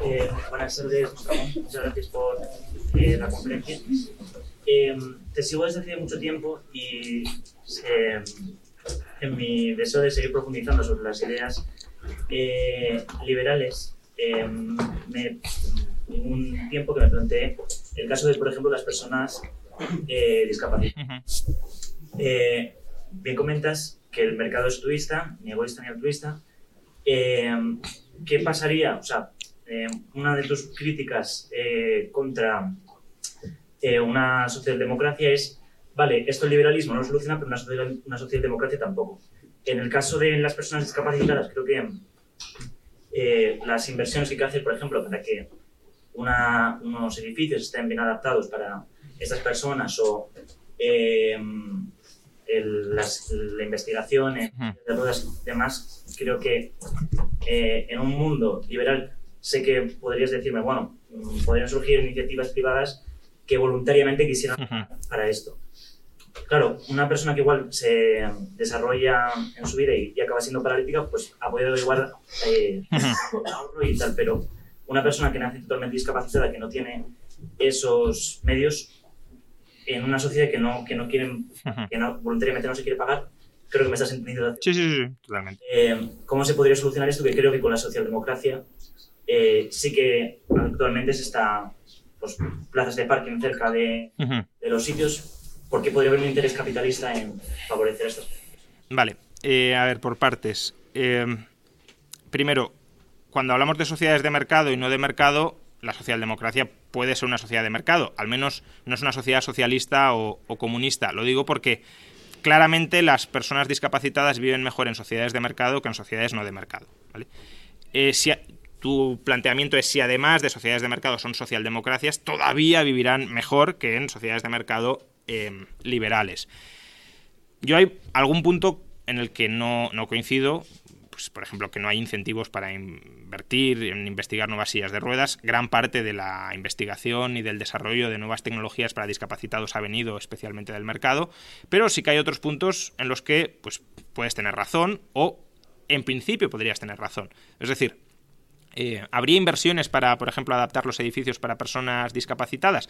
Eh, buenas tardes, Muchas gracias por eh, la conferencia. Em, te sigo desde hace mucho tiempo y em, en mi deseo de seguir profundizando sobre las ideas eh, liberales, em, me, en un tiempo que me planteé el caso de, por ejemplo, las personas eh, discapacitadas. Eh, bien comentas que el mercado es altruista, ni egoísta ni altruista. ¿Qué pasaría? O sea, una de tus críticas contra una socialdemocracia es, vale, esto el liberalismo no lo soluciona, pero una, una socialdemocracia tampoco. En el caso de las personas discapacitadas, creo que eh, las inversiones que hay que hacer, por ejemplo, para que unos edificios estén bien adaptados para estas personas o eh, la investigación, de todas demás, creo que eh, en un mundo liberal sé que podrías decirme, bueno, mm, podrían surgir iniciativas privadas que voluntariamente quisieran para esto. Claro, una persona que igual se desarrolla en su vida y, acaba siendo paralítica, pues ha podido igual eh, ahorro y tal, pero una persona que nace totalmente discapacitada, que no tiene esos medios, en una sociedad que no, que no quieren, que no, voluntariamente no se quiere pagar, creo que me estás entendiendo. Sí, sí, sí, totalmente. Eh, ¿Cómo se podría solucionar esto? Que creo que con la socialdemocracia eh, sí que actualmente se está, pues, plazas de parking cerca de, de los sitios ¿Por qué podría haber un interés capitalista en favorecer esto? Vale, eh, a ver, por partes. Eh, primero, cuando hablamos de sociedades de mercado y no de mercado, la socialdemocracia puede ser una sociedad de mercado, al menos no es una sociedad socialista o, comunista. Lo digo porque claramente las personas discapacitadas viven mejor en sociedades de mercado que en sociedades no de mercado. Eh, si tu planteamiento es si además de sociedades de mercado son socialdemocracias, todavía vivirán mejor que en sociedades de mercado Em, liberales. Yo hay algún punto en el que no, coincido, pues, por ejemplo, que no hay incentivos para invertir en investigar nuevas sillas de ruedas. Gran parte de la investigación y del desarrollo de nuevas tecnologías para discapacitados ha venido especialmente del mercado, pero sí que hay otros puntos en los que pues, puedes tener razón o en principio podrías tener razón. Es decir, eh, ¿Habría inversiones para, por ejemplo, adaptar los edificios para personas discapacitadas?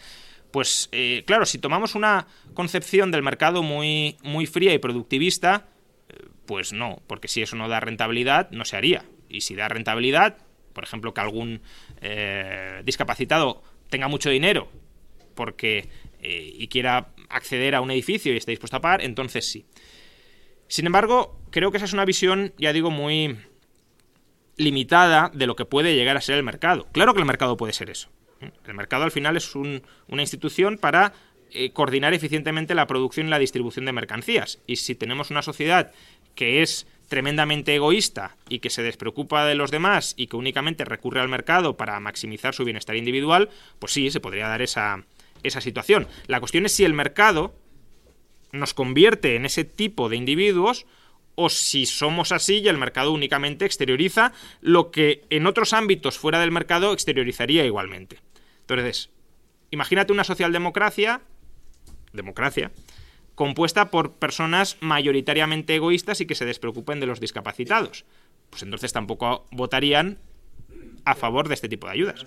Pues eh, claro, si tomamos una concepción del mercado muy, muy fría y productivista, eh, pues no, porque si eso no da rentabilidad, no se haría. Y si da rentabilidad, por ejemplo, que algún discapacitado tenga mucho dinero porque y quiera acceder a un edificio y esté dispuesto a pagar, entonces sí. Sin embargo, creo que esa es una visión, ya digo, muy, limitada de lo que puede llegar a ser el mercado. Claro que el mercado puede ser eso. El mercado al final es una institución para eh, coordinar eficientemente la producción y la distribución de mercancías. Y si tenemos una sociedad que es tremendamente egoísta y que se despreocupa de los demás y que únicamente recurre al mercado para maximizar su bienestar individual, pues sí, se podría dar esa, esa situación. La cuestión es si el mercado nos convierte en ese tipo de individuos o si somos así y el mercado únicamente exterioriza lo que en otros ámbitos fuera del mercado exteriorizaría igualmente. Entonces, imagínate una socialdemocracia, democracia, compuesta por personas mayoritariamente egoístas y que se despreocupen de los discapacitados. Pues entonces tampoco votarían a favor de este tipo de ayudas.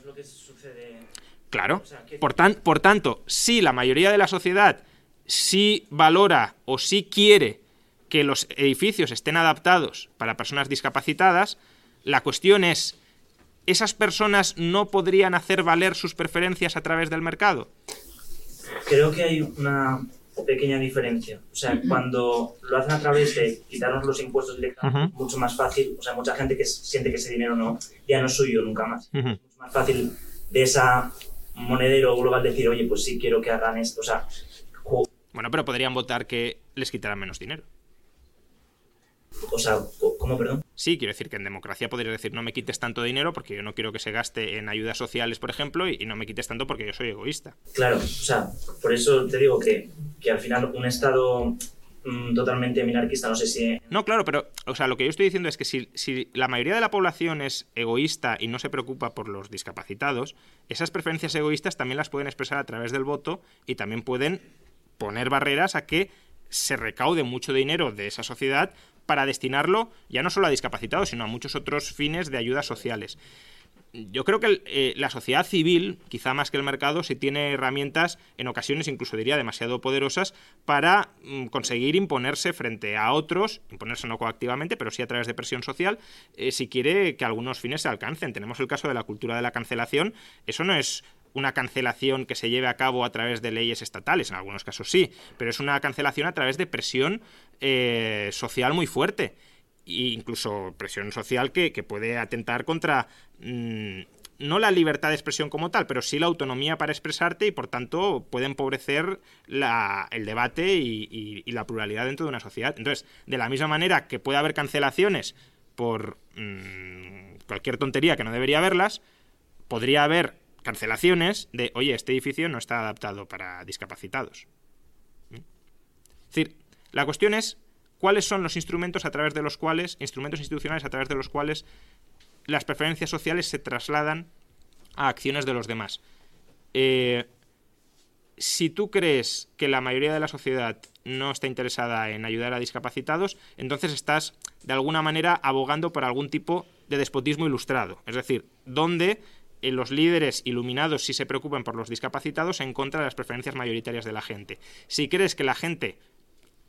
Claro. Por, por tanto, si la mayoría de la sociedad sí valora o sí quiere que los edificios estén adaptados para personas discapacitadas, la cuestión es, ¿esas personas no podrían hacer valer sus preferencias a través del mercado? Creo que hay una pequeña diferencia. O sea, cuando lo hacen a través de quitarnos los impuestos directamente, mucho más fácil. O sea, mucha gente que siente que ese dinero no, ya no es suyo nunca más. Es mucho más fácil de esa monedero global decir, oye, pues sí quiero que hagan esto. O sea, bueno, pero podrían votar que les quitaran menos dinero. O sea, ¿cómo, perdón? Sí, quiero decir que en democracia podrías decir no me quites tanto dinero porque yo no quiero que se gaste en ayudas sociales, por ejemplo, y, no me quites tanto porque yo soy egoísta. Claro, o sea, por eso te digo que, que al final un Estado mm, totalmente minarquista, no sé si... No, claro, pero, o sea, lo que yo estoy diciendo es que si, si la mayoría de la población es egoísta y no se preocupa por los discapacitados, esas preferencias egoístas también las pueden expresar a través del voto y también pueden poner barreras a que se recaude mucho dinero de esa sociedad para destinarlo ya no solo a discapacitados, sino a muchos otros fines de ayudas sociales. yo creo que eh, la sociedad civil, quizá más que el mercado, sí tiene herramientas, en ocasiones incluso diría demasiado poderosas, para mm, conseguir imponerse frente a otros, imponerse no coactivamente, pero sí a través de presión social, eh, si quiere que algunos fines se alcancen. Tenemos el caso de la cultura de la cancelación. Eso no es una cancelación que se lleve a cabo a través de leyes estatales, en algunos casos sí, pero es una cancelación a través de presión eh, social muy fuerte e incluso presión social que, puede atentar contra mm, no la libertad de expresión como tal, pero sí la autonomía para expresarte y por tanto puede empobrecer el debate y, la pluralidad dentro de una sociedad. Entonces, de la misma manera que puede haber cancelaciones por mm, cualquier tontería que no debería haberlas, podría haber cancelaciones de, oye, este edificio no está adaptado para discapacitados. ¿Mm? Es decir, la cuestión es cuáles son los instrumentos a través de los cuales, instrumentos institucionales a través de los cuales las preferencias sociales se trasladan a acciones de los demás. Eh, si tú crees que la mayoría de la sociedad no está interesada en ayudar a discapacitados, entonces estás de alguna manera abogando por algún tipo de despotismo ilustrado. Es decir, donde los líderes iluminados sí se preocupan por los discapacitados en contra de las preferencias mayoritarias de la gente. Si crees que la gente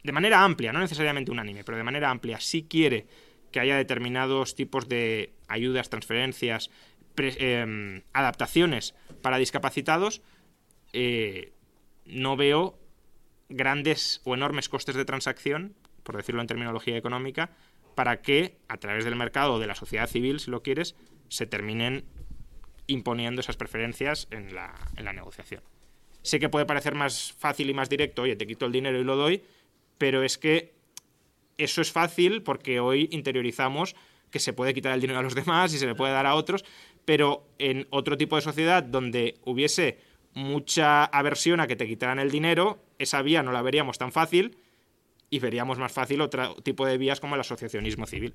de manera amplia, no necesariamente unánime, pero de manera amplia, sí quiere que haya determinados tipos de ayudas, transferencias, em, adaptaciones para discapacitados, eh, no veo grandes o enormes costes de transacción, por decirlo en terminología económica, para que a través del mercado o de la sociedad civil, si lo quieres, se terminen imponiendo esas preferencias en la, en la negociación. Sé que puede parecer más fácil y más directo, oye, te quito el dinero y lo doy, pero es que eso es fácil porque hoy interiorizamos que se puede quitar el dinero a los demás y se le puede dar a otros, pero en otro tipo de sociedad donde hubiese mucha aversión a que te quitaran el dinero, esa vía no la veríamos tan fácil y veríamos más fácil otro tipo de vías como el asociacionismo civil.